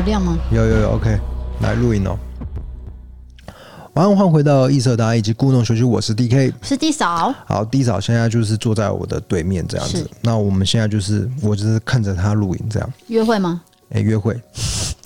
有亮吗？有有有，OK，来录影哦。晚上换回到异色达以及故弄玄虚，我是 DK，是 D 嫂。好，D 嫂现在就是坐在我的对面这样子。那我们现在就是，我就是看着他录影这样。约会吗？哎、欸，约会。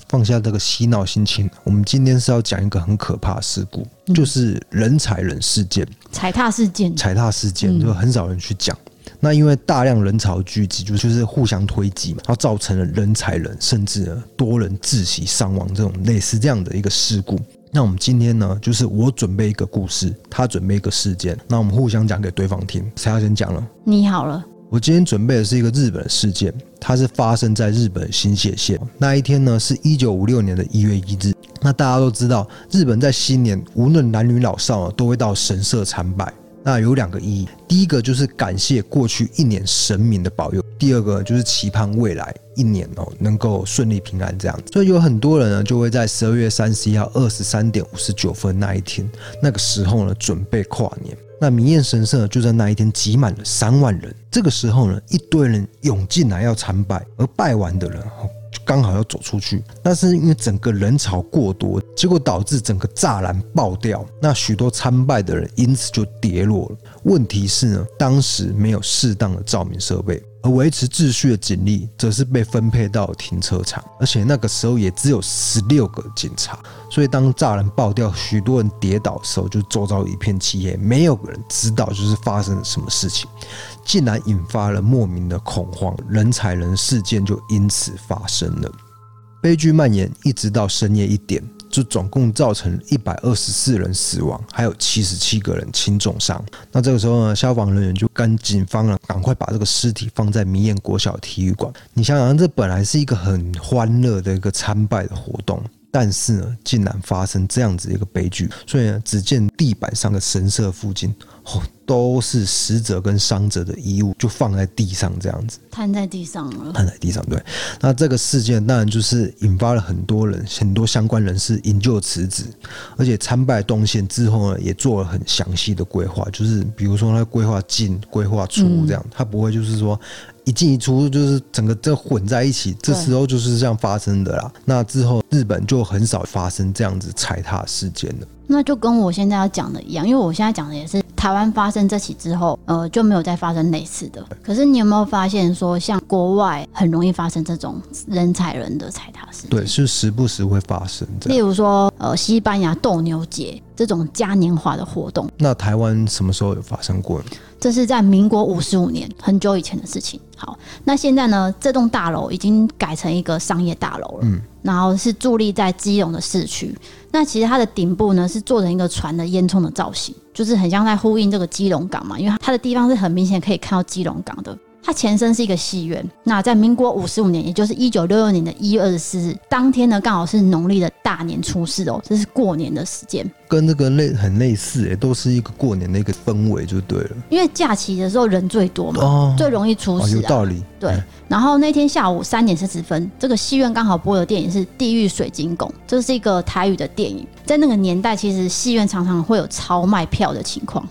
放下这个嬉闹心情，我们今天是要讲一个很可怕的事故，嗯、就是人踩人事件。踩踏事件。踩踏事件就很少人去讲。嗯那因为大量人潮聚集，就就是互相推挤嘛，然后造成了人踩人，甚至呢多人窒息伤亡这种类似这样的一个事故。那我们今天呢，就是我准备一个故事，他准备一个事件，那我们互相讲给对方听。谁要先讲了？你好了。我今天准备的是一个日本的事件，它是发生在日本新泻县。那一天呢，是一九五六年的一月一日。那大家都知道，日本在新年无论男女老少啊都会到神社参拜。那有两个意义，第一个就是感谢过去一年神明的保佑，第二个就是期盼未来一年哦能够顺利平安这样子。所以有很多人呢就会在十二月三十一号二十三点五十九分那一天，那个时候呢准备跨年。那明艳神社就在那一天挤满了三万人，这个时候呢一堆人涌进来要参拜，而拜完的人刚好要走出去，但是因为整个人潮过多，结果导致整个栅栏爆掉，那许多参拜的人因此就跌落了。问题是呢，当时没有适当的照明设备。而维持秩序的警力则是被分配到停车场，而且那个时候也只有十六个警察，所以当栅栏爆掉，许多人跌倒的时候，就周遭一片漆黑，没有人知道就是发生了什么事情，竟然引发了莫名的恐慌，人踩人事件就因此发生了，悲剧蔓延一直到深夜一点。就总共造成一百二十四人死亡，还有七十七个人轻重伤。那这个时候呢，消防人员就跟警方呢，赶快把这个尸体放在明艳国小体育馆。你想想，这本来是一个很欢乐的一个参拜的活动。但是呢，竟然发生这样子一个悲剧，所以呢，只见地板上的神社附近，哦，都是死者跟伤者的衣物，就放在地上这样子，瘫在地上了，瘫在地上。对，那这个事件当然就是引发了很多人，很多相关人士引咎辞职，而且参拜动线之后呢，也做了很详细的规划，就是比如说他规划进、规划出这样，他不会就是说。一进一出就是整个这混在一起，这时候就是这样发生的啦。那之后日本就很少发生这样子踩踏事件了。那就跟我现在要讲的一样，因为我现在讲的也是台湾发生这起之后，呃，就没有再发生类似的。可是你有没有发现说，像国外很容易发生这种人踩人的踩踏事件？对，是时不时会发生。例如说，呃，西班牙斗牛节这种嘉年华的活动。那台湾什么时候有发生过呢？这是在民国五十五年，很久以前的事情。好，那现在呢，这栋大楼已经改成一个商业大楼了。嗯。然后是伫立在基隆的市区，那其实它的顶部呢是做成一个船的烟囱的造型，就是很像在呼应这个基隆港嘛，因为它的地方是很明显可以看到基隆港的。它前身是一个戏院，那在民国五十五年，也就是一九六六年的一月二十四日当天呢，刚好是农历的大年初四哦，这是过年的时间，跟这个类很类似诶，都是一个过年的一个氛围就对了。因为假期的时候人最多嘛，哦、最容易出事、啊哦，有道理。对，嗯、然后那天下午三点四十分，这个戏院刚好播的电影是《地狱水晶宫》，这是一个台语的电影。在那个年代，其实戏院常常会有超卖票的情况。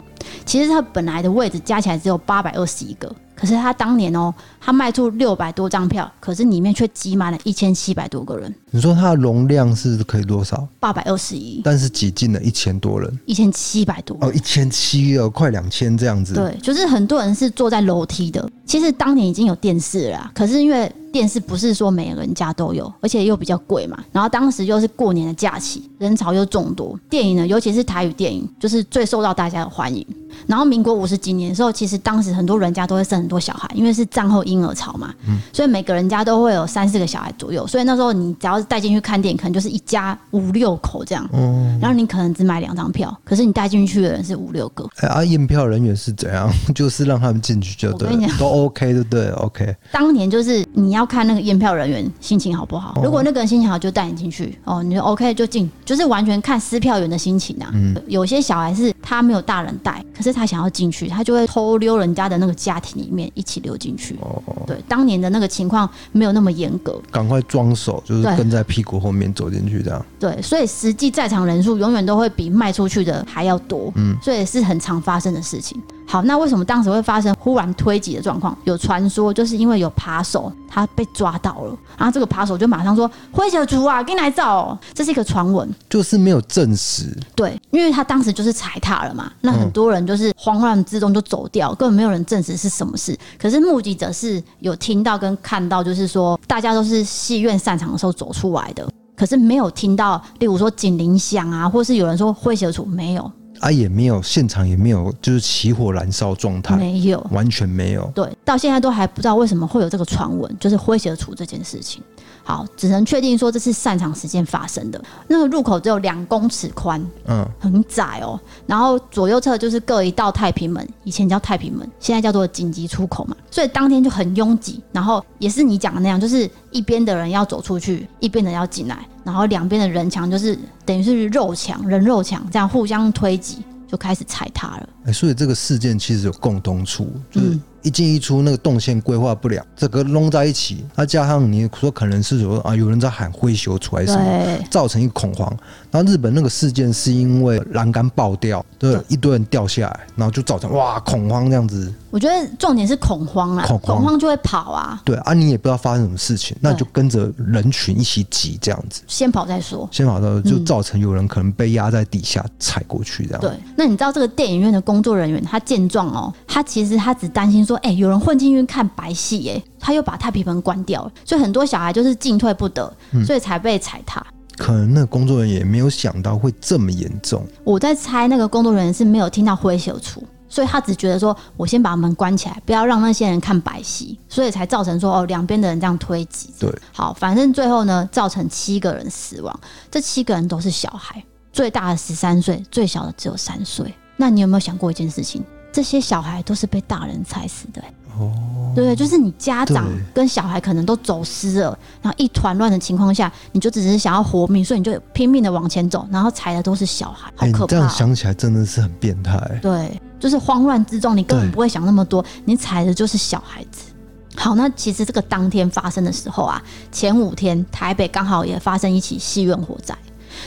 其实它本来的位置加起来只有八百二十一个。可是他当年哦，他卖出六百多张票，可是里面却挤满了一千七百多个人。你说它的容量是可以多少？八百二十一，但是挤进了一千多人，一千七百多。哦，一千七哦，快两千这样子。对，就是很多人是坐在楼梯的。其实当年已经有电视了啦，可是因为电视不是说每个人家都有，而且又比较贵嘛。然后当时又是过年的假期，人潮又众多，电影呢，尤其是台语电影，就是最受到大家的欢迎。然后民国五十几年的时候，其实当时很多人家都会生很多小孩，因为是战后婴儿潮嘛，嗯，所以每个人家都会有三四个小孩左右。所以那时候你只要是带进去看电影，可能就是一家五六口这样。嗯，然后你可能只买两张票，可是你带进去的人是五六个。哎，啊，验票人员是怎样？就是让他们进去就对，都 OK 对不对？OK。当年就是你要看那个验票人员心情好不好。如果那个人心情好，就带你进去。哦，你就 OK 就进，就是完全看撕票员的心情啊。嗯，有些小孩是他没有大人带，可是他想要进去，他就会偷溜人家的那个家庭里面一起溜进去。哦，对，当年的那个情况没有那么严格，赶快装手，就是跟在屁股后面走进去这样。对，所以实际在场人数永远都会比卖出去的还要多。嗯，所以是很常发生的事情。好，那为什么当时会发生忽然推挤的状况？有传说就是因为有扒手他被抓到了，然后这个扒手就马上说：“灰蛇族啊，给你来找哦。”这是一个传闻，就是没有证实。对，因为他当时就是踩踏了嘛，那很多人就是慌乱之中就走掉，根本没有人证实是什么事。可是目击者是有听到跟看到，就是说大家都是戏院散场的时候走出来的，可是没有听到，例如说警铃响啊，或是有人说灰蛇族没有。啊，也没有现场也没有，就是起火燃烧状态，没有，完全没有。对，到现在都还不知道为什么会有这个传闻，就是灰蛇族这件事情。好，只能确定说这是擅长时间发生的。那个入口只有两公尺宽，嗯，很窄哦。然后左右侧就是各一道太平门，以前叫太平门，现在叫做紧急出口嘛。所以当天就很拥挤，然后也是你讲的那样，就是一边的人要走出去，一边的要进来。然后两边的人墙就是等于是肉墙、人肉墙，这样互相推挤，就开始踩踏了。哎，所以这个事件其实有共通处，就是一进一出，那个动线规划不了，这个弄在一起，那加上你说可能是说啊，有人在喊灰熊出来什么，造成一个恐慌。然后日本那个事件是因为栏杆爆掉，对，一堆人掉下来，然后就造成哇恐慌这样子。我觉得重点是恐慌啊，恐慌，恐慌就会跑啊。对啊，你也不知道发生什么事情，那就跟着人群一起挤这样子。先跑再说，先跑再说就造成有人可能被压在底下踩过去这样。对，那你知道这个电影院的工作人员他见状哦，他其实他只担心说，哎、欸，有人混进去看白戏，哎，他又把太平门关掉了，所以很多小孩就是进退不得，所以才被踩踏。嗯可能那个工作人员也没有想到会这么严重。我在猜，那个工作人员是没有听到灰熊出。所以他只觉得说，我先把门关起来，不要让那些人看白戏，所以才造成说哦，两边的人这样推挤。对，好，反正最后呢，造成七个人死亡，这七个人都是小孩，最大的十三岁，最小的只有三岁。那你有没有想过一件事情？这些小孩都是被大人踩死的。哦，对对，就是你家长跟小孩可能都走失了，然后一团乱的情况下，你就只是想要活命，所以你就拼命的往前走，然后踩的都是小孩，好可怕。欸，这样想起来真的是很变态。对，就是慌乱之中，你根本不会想那么多，你踩的就是小孩子。好，那其实这个当天发生的时候啊，前五天台北刚好也发生一起戏院火灾。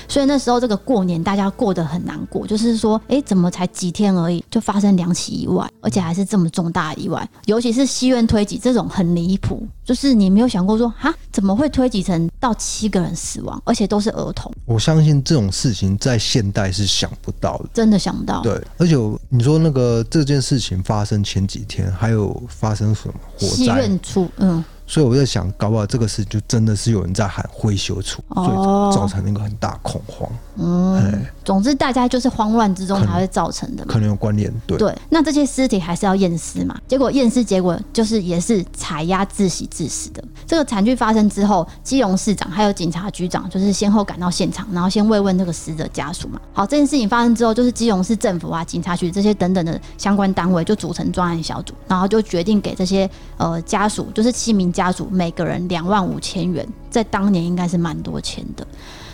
所以那时候这个过年大家过得很难过，就是说，哎，怎么才几天而已就发生两起意外，而且还是这么重大的意外，尤其是西院推挤这种很离谱，就是你没有想过说，哈，怎么会推挤成到七个人死亡，而且都是儿童？我相信这种事情在现代是想不到的，真的想不到。对，而且你说那个这件事情发生前几天，还有发生什么火灾？戏院出，嗯。所以我在想，搞不好这个事就真的是有人在喊灰熊出，所以造成那个很大恐慌。嗯，总之大家就是慌乱之中才会造成的嘛，可能有关联。对对，那这些尸体还是要验尸嘛？结果验尸结果就是也是踩压窒息致死的。这个惨剧发生之后，基隆市长还有警察局长就是先后赶到现场，然后先慰问这个死者家属嘛。好，这件事情发生之后，就是基隆市政府啊、警察局这些等等的相关单位就组成专案小组，然后就决定给这些呃家属，就是七名家族每个人两万五千元，在当年应该是蛮多钱的。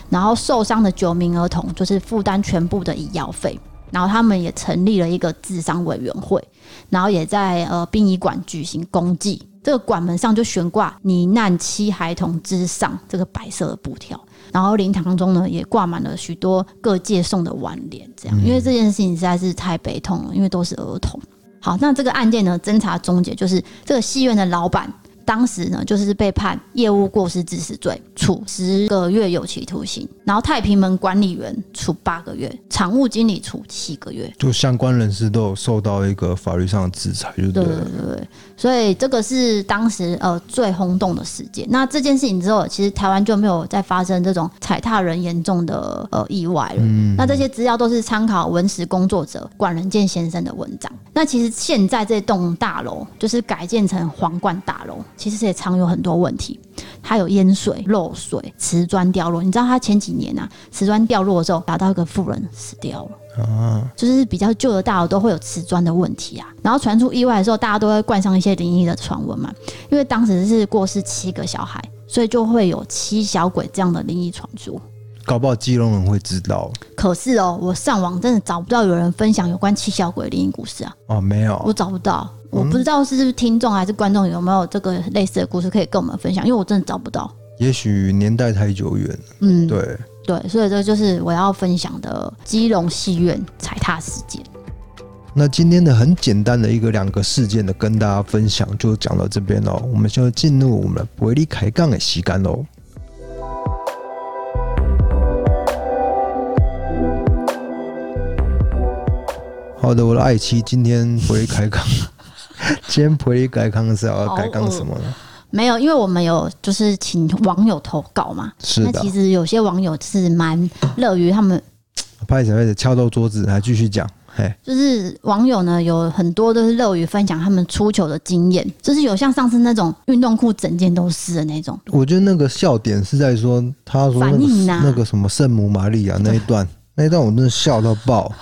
然后受伤的九名儿童就是负担全部的医药费，然后他们也成立了一个智商委员会，然后也在呃殡仪馆举行公祭，这个馆门上就悬挂罹难七孩童之上这个白色的布条，然后灵堂中呢也挂满了许多各界送的挽联，这样，因为这件事情实在是太悲痛了，因为都是儿童。好，那这个案件呢，侦查终结就是这个戏院的老板。当时呢，就是被判业务过失致死罪，处十个月有期徒刑。然后太平门管理员处八个月，常务经理处七个月。就相关人士都有受到一个法律上的制裁，就对了。对对对，所以这个是当时呃最轰动的事件。那这件事情之后，其实台湾就没有再发生这种踩踏人严重的呃意外了。嗯。那这些资料都是参考文史工作者管仁健先生的文章。那其实现在这栋大楼就是改建成皇冠大楼。其实也常有很多问题，它有淹水、漏水、瓷砖掉落。你知道，它前几年啊，瓷砖掉落的时候，打到一个富人死掉了。啊，就是比较旧的大楼都会有瓷砖的问题啊。然后传出意外的时候，大家都会冠上一些灵异的传闻嘛。因为当时是过世七个小孩，所以就会有七小鬼这样的灵异传说。搞不好基隆人会知道。可是哦，我上网真的找不到有人分享有关七小鬼的灵异故事啊。哦，没有，我找不到。我不知道是不是听众还是观众有没有这个类似的故事可以跟我们分享，因为我真的找不到。也许年代太久远。嗯，对对，所以这就是我要分享的基隆戏院踩踏事件。那今天的很简单的一个两个事件的跟大家分享就讲到这边喽，我们就进入我们的不会离开杠的时间喽。好的，我的爱妻今天不会开杠，今天不会开杠是要开杠什么呢？没有，因为我们有就是请网友投稿嘛。是的。那其实有些网友是蛮乐于他们。拍着拍着敲到桌子，还继续讲。嘿，就是网友呢有很多都是乐于分享他们出球的经验，就是有像上次那种运动裤整件都湿的那种。我觉得那个笑点是在说，他说那个，那个什么圣母玛利亚那一段，那一段我真的笑到爆。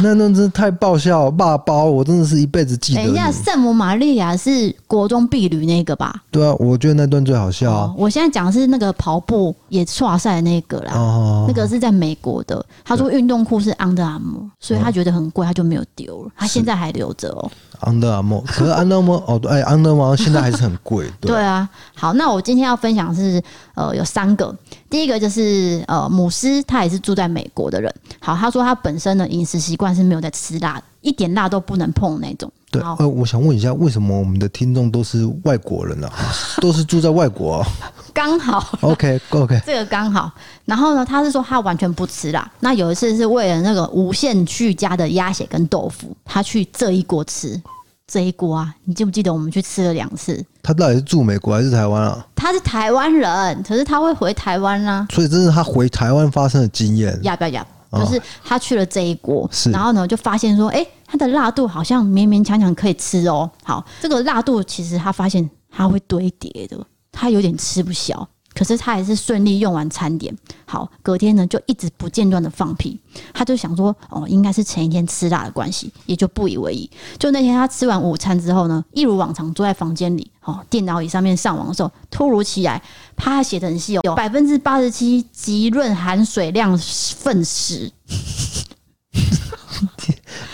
那段真的太爆笑了，骂包我真的是一辈子记得。等一下，圣母玛利亚是国中碧旅那个吧？对啊，我觉得那段最好笑。哦、我现在讲的是那个跑步也跨赛的那个啦，哦、那个是在美国的。他说运动裤是 Under Armour，所以他觉得很贵，他就没有丢了，他现在还留着哦。Under Armour，可是 Under Armour 哦，对，Under Armour 现在还是很贵。对，对啊，好，那我今天要分享是呃有三个，第一个就是呃姆斯，他也是住在美国的人。好，他说他本身的饮食习惯是没有在吃辣的，一点辣都不能碰那种。对，呃，我想问一下，为什么我们的听众都是外国人呢？啊？都是住在外国，啊？刚好，OK OK，这个刚好。然后呢，他是说他完全不吃啦。那有一次是为了那个无限续加的鸭血跟豆腐，他去这一锅吃这一锅啊。你记不记得我们去吃了两次？他到底是住美国还是台湾啊？他是台湾人，可是他会回台湾啊。所以这是他回台湾发生的经验。要不要？就是他去了这一锅，然后呢就发现说，哎，它的辣度好像勉勉强强可以吃哦。好，这个辣度其实他发现它会堆叠的，他有点吃不消。可是他还是顺利用完餐点。好，隔天呢就一直不间断的放屁。他就想说，哦，应该是前一天吃辣的关系，也就不以为意。就那天他吃完午餐之后呢，一如往常坐在房间里，哦，电脑椅上面上网的时候，突如其来，啪，写得很细哦，有百分之八十七极润含水量粪屎。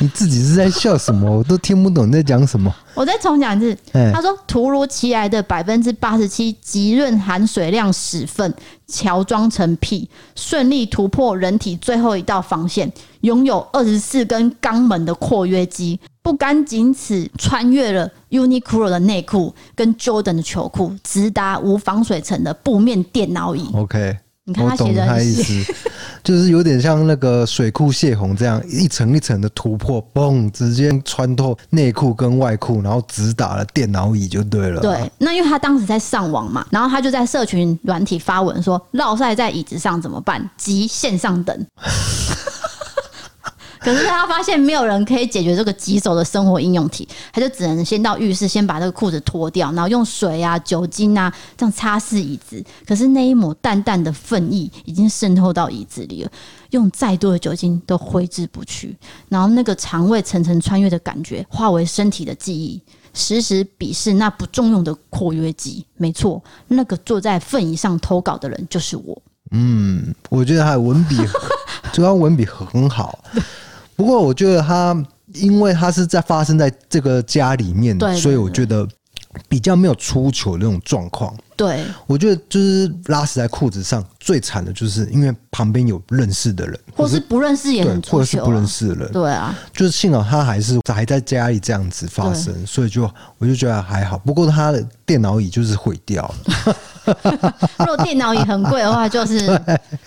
你自己是在笑什么？我都听不懂你在讲什么。我再重讲一次。他说：“突如其来的百分之八十七极润含水量屎粪，乔装成屁，顺利突破人体最后一道防线，拥有二十四根肛门的括约肌，不甘仅此，穿越了 Uniqlo 的内裤跟 Jordan 的球裤，直达无防水层的布面电脑椅。” OK。你看他写的意思，就是有点像那个水库泄洪这样一层一层的突破，嘣，直接穿透内裤跟外裤，然后直打了电脑椅就对了。对，那因为他当时在上网嘛，然后他就在社群软体发文说：“落晒在椅子上怎么办？急线上等。”可是他发现没有人可以解决这个棘手的生活应用题，他就只能先到浴室，先把这个裤子脱掉，然后用水啊、酒精啊这样擦拭椅子。可是那一抹淡淡的粪意已经渗透到椅子里了，用再多的酒精都挥之不去。然后那个肠胃层层穿越的感觉，化为身体的记忆，时时鄙视那不重用的括约肌。没错，那个坐在粪椅上投稿的人就是我。嗯，我觉得他文笔，主要文笔很好。不过我觉得他，因为他是在发生在这个家里面，对对对，所以我觉得比较没有出糗的那种状况。对，我觉得就是拉屎在裤子上最惨的就是因为旁边有认识的人，或是不认识也很啊，或者是不认识的人。对啊，就是幸好他还是还在家里这样子发生，所以就我就觉得还好。不过他的电脑椅就是毁掉了。如果电脑椅很贵的话，就是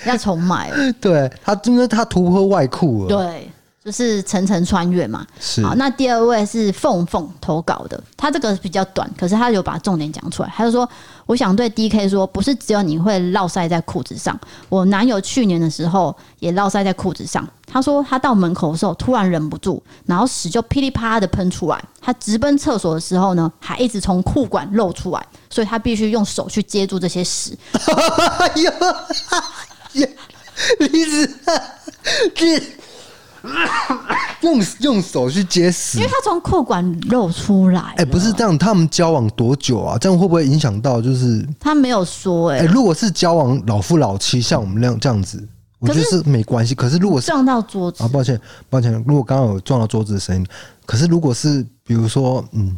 要重买了。对他，因为他突破外裤了。对。就是层层穿越嘛，是。好，那第二位是凤凤投稿的，他这个比较短，可是他有把重点讲出来。他就说：“我想对 DK 说，不是只有你会落塞在裤子上，我男友去年的时候也落塞在裤子上。他说他到门口的时候突然忍不住，然后屎就噼里啪啦的喷出来。他直奔厕所的时候呢，还一直从裤管漏出来，所以他必须用手去接住这些屎。哎呀，李子，你。用用手去接屎，因为他从裤管漏出来。哎，不是这样，他们交往多久啊？这样会不会影响到？就是他没有说。哎，如果是交往老夫老妻，像我们那样这样子，我觉得是没关系。可是如果是撞到桌子啊，抱歉抱歉，如果刚刚有撞到桌子的声音，可是如果是比如说，嗯，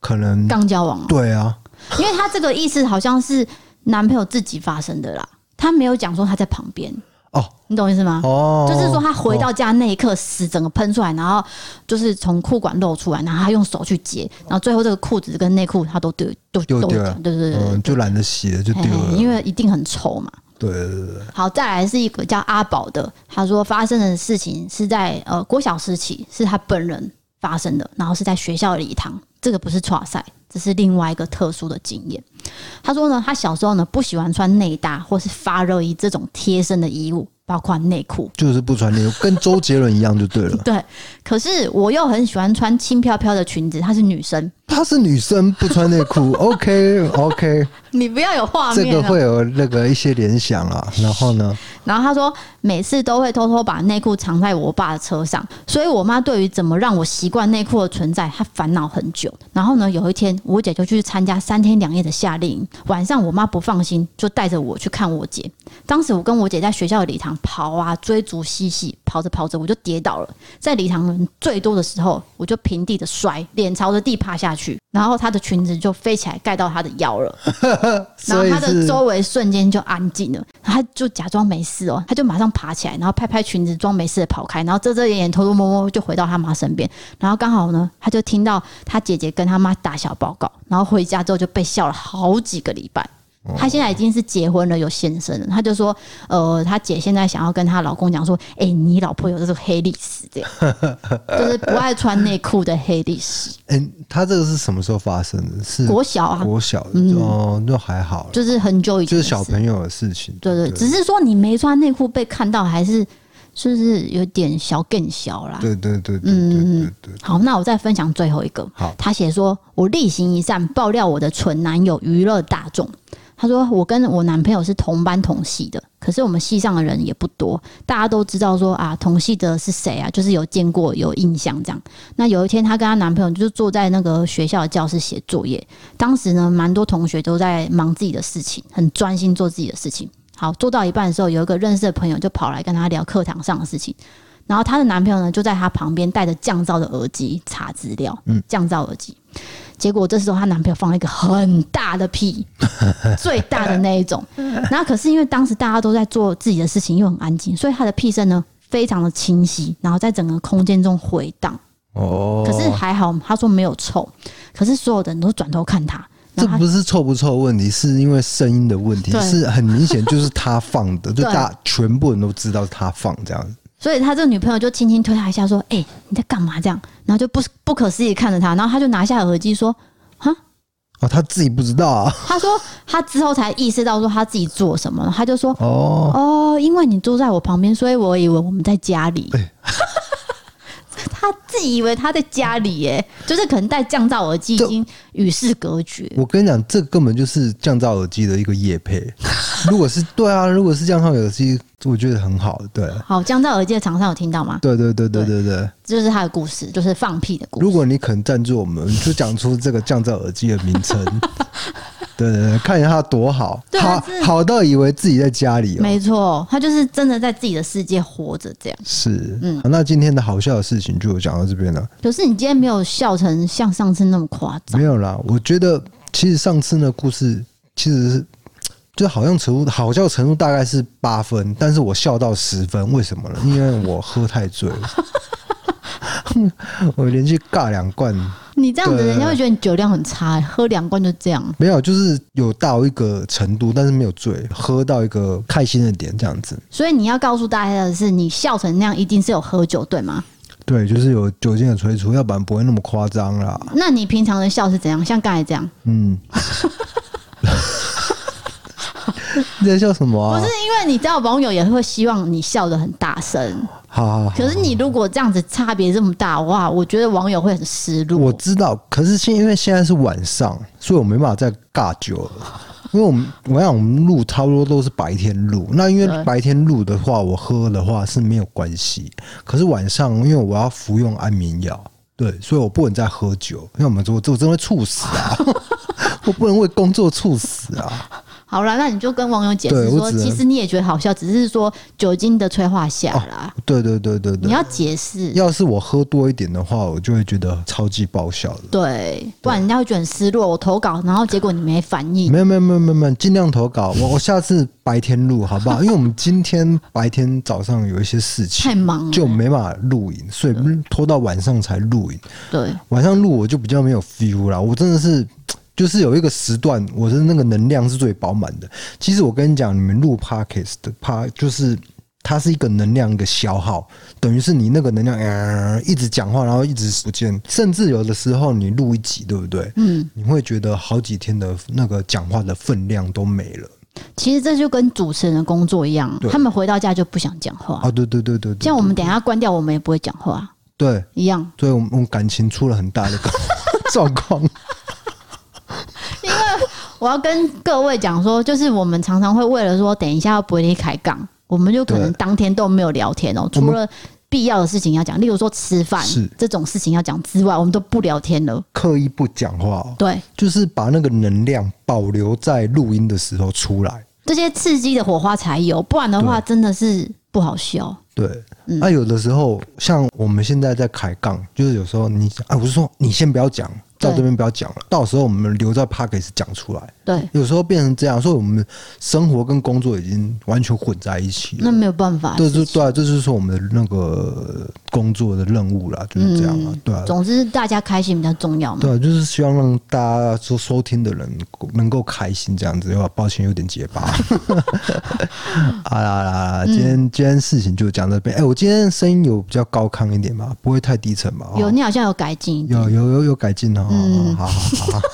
可能刚交往，对啊，因为他这个意思好像是男朋友自己发生的啦，他没有讲说他在旁边。哦，你懂意思吗？哦，就是说他回到家那一刻，屎整个喷出来，然后就是从裤管漏出来，然后他用手去接，然后最后这个裤子跟内裤他都丢，都丢掉了，对对对，嗯，就懒得洗了，就丢了，因为一定很臭嘛。对对对。好，再来是一个叫阿宝的，他说发生的事情是在呃国小时期，是他本人发生的，然后是在学校礼堂，这个不是剉赛，这是另外一个特殊的经验。他说呢，他小时候呢不喜欢穿内搭或是发热衣这种贴身的衣物。包括内裤，就是不穿内裤，跟周杰伦一样就对了。对，可是我又很喜欢穿轻飘飘的裙子。她是女生，她是女生不穿内裤，OK OK。你不要有画面，这个会有那个一些联想啊。然后呢？然后她说，每次都会偷偷把内裤藏在我爸的车上，所以我妈对于怎么让我习惯内裤的存在，她烦恼很久。然后呢，有一天我姐就去参加三天两夜的夏令营，晚上我妈不放心，就带着我去看我姐。当时我跟我姐在学校的礼堂跑啊，追逐嬉戏，跑着跑着我就跌倒了。在礼堂人最多的时候，我就平地的摔，脸朝着地趴下去，然后她的裙子就飞起来盖到她的腰了，然后她的周围瞬间就安静了，她就假装没事哦，她就马上爬起来，然后拍拍裙子装没事的跑开，然后遮遮掩掩偷偷摸摸就回到她妈身边，然后刚好呢，她就听到她姐姐跟她妈打小报告，然后回家之后就被笑了好几个礼拜。她现在已经是结婚了，有先生了。她就说：“呃，她姐现在想要跟她老公讲说，哎、欸，你老婆有这个黑历史，这样 就是不爱穿内裤的黑历史。欸”哎，她这个是什么时候发生的？是国小啊，国小的哦，那还好，就是很久以前，就是小朋友的事情。对对，只是说你没穿内裤被看到，还是是不是有点小更小啦？对对对嗯对对对。好，那我再分享最后一个。好，他写说：“我例行一善，爆料我的蠢男友，娱乐大众。”他说：“我跟我男朋友是同班同系的，可是我们系上的人也不多，大家都知道说啊，同系的是谁啊？就是有见过、有印象这样。那有一天，她跟她男朋友就坐在那个学校的教室写作业，当时呢，蛮多同学都在忙自己的事情，很专心做自己的事情。好，做到一半的时候，有一个认识的朋友就跑来跟她聊课堂上的事情，然后她的男朋友呢就在她旁边戴着降噪的耳机查资料，嗯，降噪耳机。”结果这时候她男朋友放了一个很大的屁，最大的那一种。然后可是因为当时大家都在做自己的事情，又很安静，所以她的屁声呢非常的清晰，然后在整个空间中回荡。哦，可是还好，她说没有臭。可是所有的人都转头看她，这不是臭不臭的问题，是因为声音的问题，是很明显就是他放的，就大家全部人都知道他放这样子。所以他这个女朋友就轻轻推他一下，说：“哎、欸，你在干嘛？”这样，然后就不不可思议看着他，然后他就拿下耳机说：“哈，哦，他自己不知道啊。”他说他之后才意识到说他自己做什么了，他就说：“哦哦，因为你坐在我旁边，所以我以为我们在家里。欸”他自己以为他在家里耶，就是可能戴降噪耳机已经与世隔绝。我跟你讲，这根本就是降噪耳机的一个业配。如果是对啊，如果是降噪耳机，我觉得很好。对，好，降噪耳机的厂商有听到吗？对对对对对对，这就是他的故事，就是放屁的故事。如果你肯赞助我们，就讲出这个降噪耳机的名称。对对对，看一下他多好，好好到以为自己在家里。没错，他就是真的在自己的世界活着，这样。是，嗯，那今天的好笑的事情就讲到这边了。可是你今天没有笑成像上次那么夸张。没有啦，我觉得其实上次那故事其实是就好像程度好笑程度大概是八分，但是我笑到十分，为什么呢？因为我喝太醉了，我连续尬两罐。你这样子，人家会觉得你酒量很差，喝两罐就这样。没有，就是有到一个程度，但是没有醉，喝到一个开心的点这样子。所以你要告诉大家的是，你笑成那样，一定是有喝酒，对吗？对，就是有酒精的催促，要不然不会那么夸张啦。那你平常的笑是怎样？像刚才这样？嗯。你在笑什么啊？不是因为你知道网友也会希望你笑得很大声。好，好，好，可是你如果这样子差别这么大，哇，我觉得网友会很失落。我知道，可是现因为现在是晚上，所以我没办法再尬酒了。因为我们我想我们录差不多都是白天录，那因为白天录的话，我喝的话是没有关系。可是晚上，因为我要服用安眠药，对，所以我不能再喝酒，因为我们我我真会猝死啊，我不能为工作猝死啊。好了，那你就跟网友解释说，其实你也觉得好笑，只是说酒精的催化下啦。哦、对对对对对，你要解释。要是我喝多一点的话，我就会觉得超级爆笑的。对，不然人家会觉得很失落。我投稿，然后结果你没反应。没有没有没有没有没有，尽量投稿。我我下次白天录好不好？因为我们今天白天早上有一些事情，太忙了，就没办法录影，所以拖到晚上才录影。对，晚上录我就比较没有 feel 啦。我真的是。就是有一个时段，我的那个能量是最饱满的。其实我跟你讲，你们录 podcast 的 part 就是它是一个能量一个消耗，等于是你那个能量、呃、一直讲话，然后一直不见，甚至有的时候你录一集，对不对？嗯，你会觉得好几天的那个讲话的分量都没了。其实这就跟主持人的工作一样，他们回到家就不想讲话啊。对对对对，对，像我们等一下关掉，我们也不会讲话。对，一样。所以我们我们感情出了很大的 状况。我要跟各位讲说，就是我们常常会为了说等一下要不会离开杠，我们就可能当天都没有聊天哦。除了必要的事情要讲，例如说吃饭这种事情要讲之外，我们都不聊天了，刻意不讲话。对，就是把那个能量保留在录音的时候出来，这些刺激的火花才有，不然的话真的是不好笑。对，那、嗯啊、有的时候像我们现在在开杠，就是有时候你啊，我是说你先不要讲。到这边不要讲了，到时候我们留在 Podcast 讲出来。对，有时候变成这样，所以我们生活跟工作已经完全混在一起了。那没有办法。对，就对啊，这就是说我们的那个工作的任务啦，就是这样啊。对啊。总之，大家开心比较重要嘛。对，就是希望让大家收收听的人能够开心，这样子。抱歉，有点结巴。啊啦啦，今天今天事情就讲这边。哎，我今天声音有比较高亢一点嘛？不会太低沉嘛？有，你好像有改进。有有有有改进哦。嗯，好好好。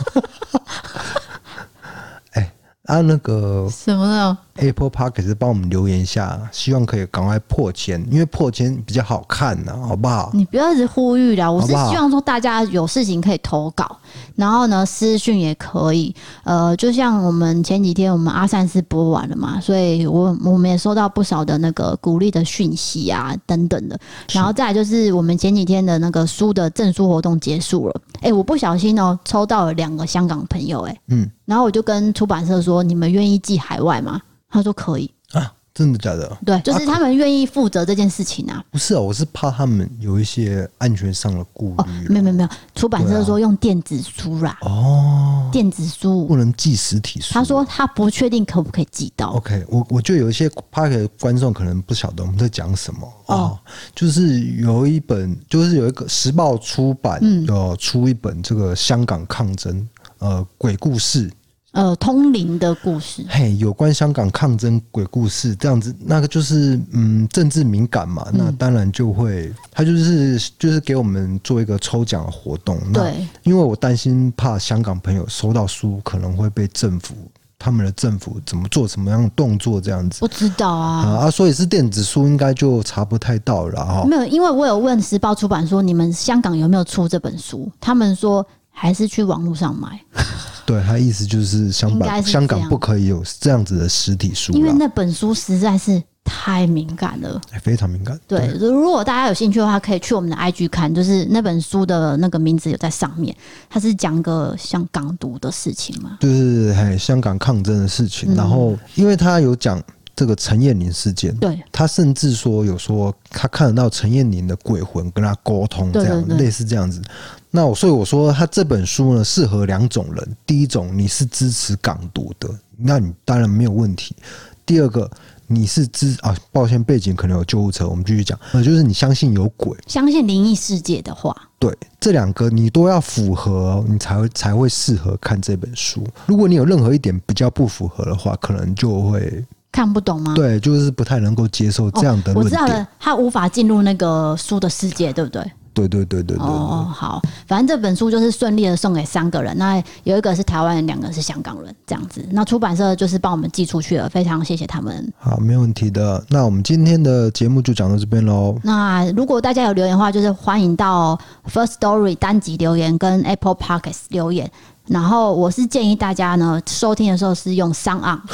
啊，那个什么呢？Apple Podcast 是帮我们留言一下，希望可以赶快破千，因为破千比较好看呢，好不好？你不要一直呼吁啦，我是希望说大家有事情可以投稿，然后呢私讯也可以。呃，就像我们前几天我们阿善是播完了嘛，所以我我们也收到不少的那个鼓励的讯息啊等等的。然后再来就是我们前几天的那个书的证书活动结束了，哎，我不小心哦抽到了两个香港朋友，哎，嗯，然后我就跟出版社说，你们愿意寄海外吗？他说可以啊，真的假的？对，就是他们愿意负责这件事情啊。不是啊，我是怕他们有一些安全上的顾虑。没有没有没有，出版社说用电子书啦。哦，电子书不能寄实体书。他说他不确定可不可以寄到。OK，我我就有一些怕给观众可能不晓得我们在讲什么哦，就是有一本，就是有一个时报出版要出一本这个香港抗争呃鬼故事。呃，通灵的故事，嘿，有关香港抗争鬼故事这样子，那个就是嗯，政治敏感嘛，嗯、那当然就会，他就是就是给我们做一个抽奖的活动。对，因为我担心怕香港朋友收到书可能会被政府他们的政府怎么做什么样的动作这样子，不知道啊啊，所以是电子书应该就查不太到了哈。没有，因为我有问时报出版说，你们香港有没有出这本书，他们说还是去网络上买。对，他意思就是香港香港不可以有这样子的实体书，因为那本书实在是太敏感了，非常敏感。对，如果大家有兴趣的话，可以去我们的 IG 看，就是那本书的那个名字有在上面，它是讲个像港独的事情嘛，就是还香港抗争的事情。然后，因为他有讲这个陈彦霖事件，对，他甚至说有说他看得到陈彦霖的鬼魂跟他沟通，这样类似这样子。那我所以我说他这本书呢，适合两种人。第一种，你是支持港独的，那你当然没有问题。第二个，你是支啊，抱歉，背景可能有救护车，我们继续讲。那就是你相信有鬼，相信灵异世界的话，对，这两个你都要符合，你才会才会适合看这本书。如果你有任何一点比较不符合的话，可能就会看不懂吗？对，就是不太能够接受这样的我知道了，他无法进入那个书的世界，对不对？对对对对对哦，好，反正这本书就是顺利的送给三个人，那有一个是台湾人，两个是香港人，这样子。那出版社就是帮我们寄出去了，非常谢谢他们。好，没问题的。那我们今天的节目就讲到这边喽。那如果大家有留言的话，就是欢迎到 First Story 单集留言跟 Apple Podcast 留言。然后我是建议大家呢，收听的时候是用 SoundOn。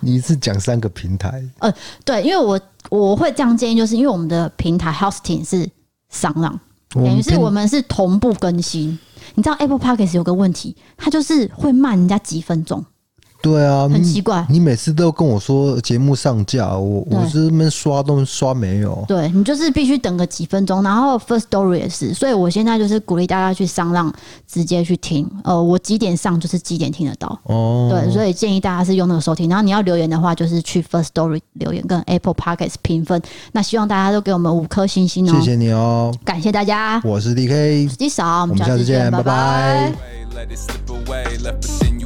你是讲三个平台？呃，对，因为我。我会这样建议，就是因为我们的平台 hosting 是 SoundOn，等于是我们是同步更新，你知道 Apple Podcast 有个问题，它就是会慢人家几分钟。对啊，很奇怪。你每次都跟我说节目上架，我我是那边刷都刷没有。对，你就是必须等个几分钟，然后 First Story 也是，所以我现在就是鼓励大家去上浪直接去听。呃，我几点上就是几点听得到。哦，对，所以建议大家是用那个收听。然后你要留言的话，就是去 First Story 留言跟 Apple Podcast 评分。那希望大家都给我们五颗星星哦，谢谢你哦，感谢大家。我是 DK，我是 D 扫，我们下次见，拜拜。拜拜。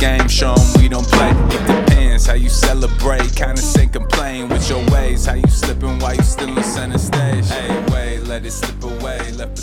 Game show 'em we don't play. It depends how you celebrate. Kinda say complain with your ways. How you slipping while you still on center stage. Hey, wait, let it slip away. Left